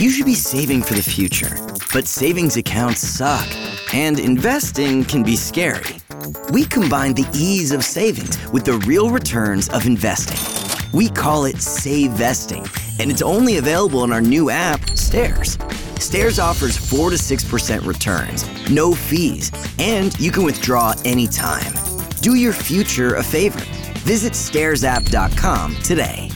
You should be saving for the future, but savings accounts suck, and investing can be scary. We combine the ease of savings with the real returns of investing. We call it Save Vesting, and it's only available in our new app, Stairs. Stairs offers 4 to 6% returns, no fees, and you can withdraw anytime. Do your future a favor. Visit stairsapp.com today.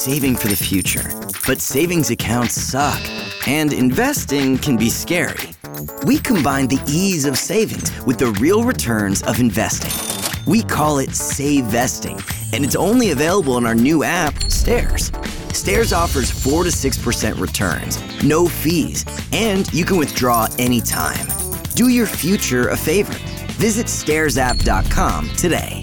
Saving for the future, but savings accounts suck, and investing can be scary. We combine the ease of savings with the real returns of investing. We call it Save Vesting, and it's only available in our new app, Stairs. Stairs offers 4 to 6% returns, no fees, and you can withdraw anytime. Do your future a favor. Visit stairsapp.com today.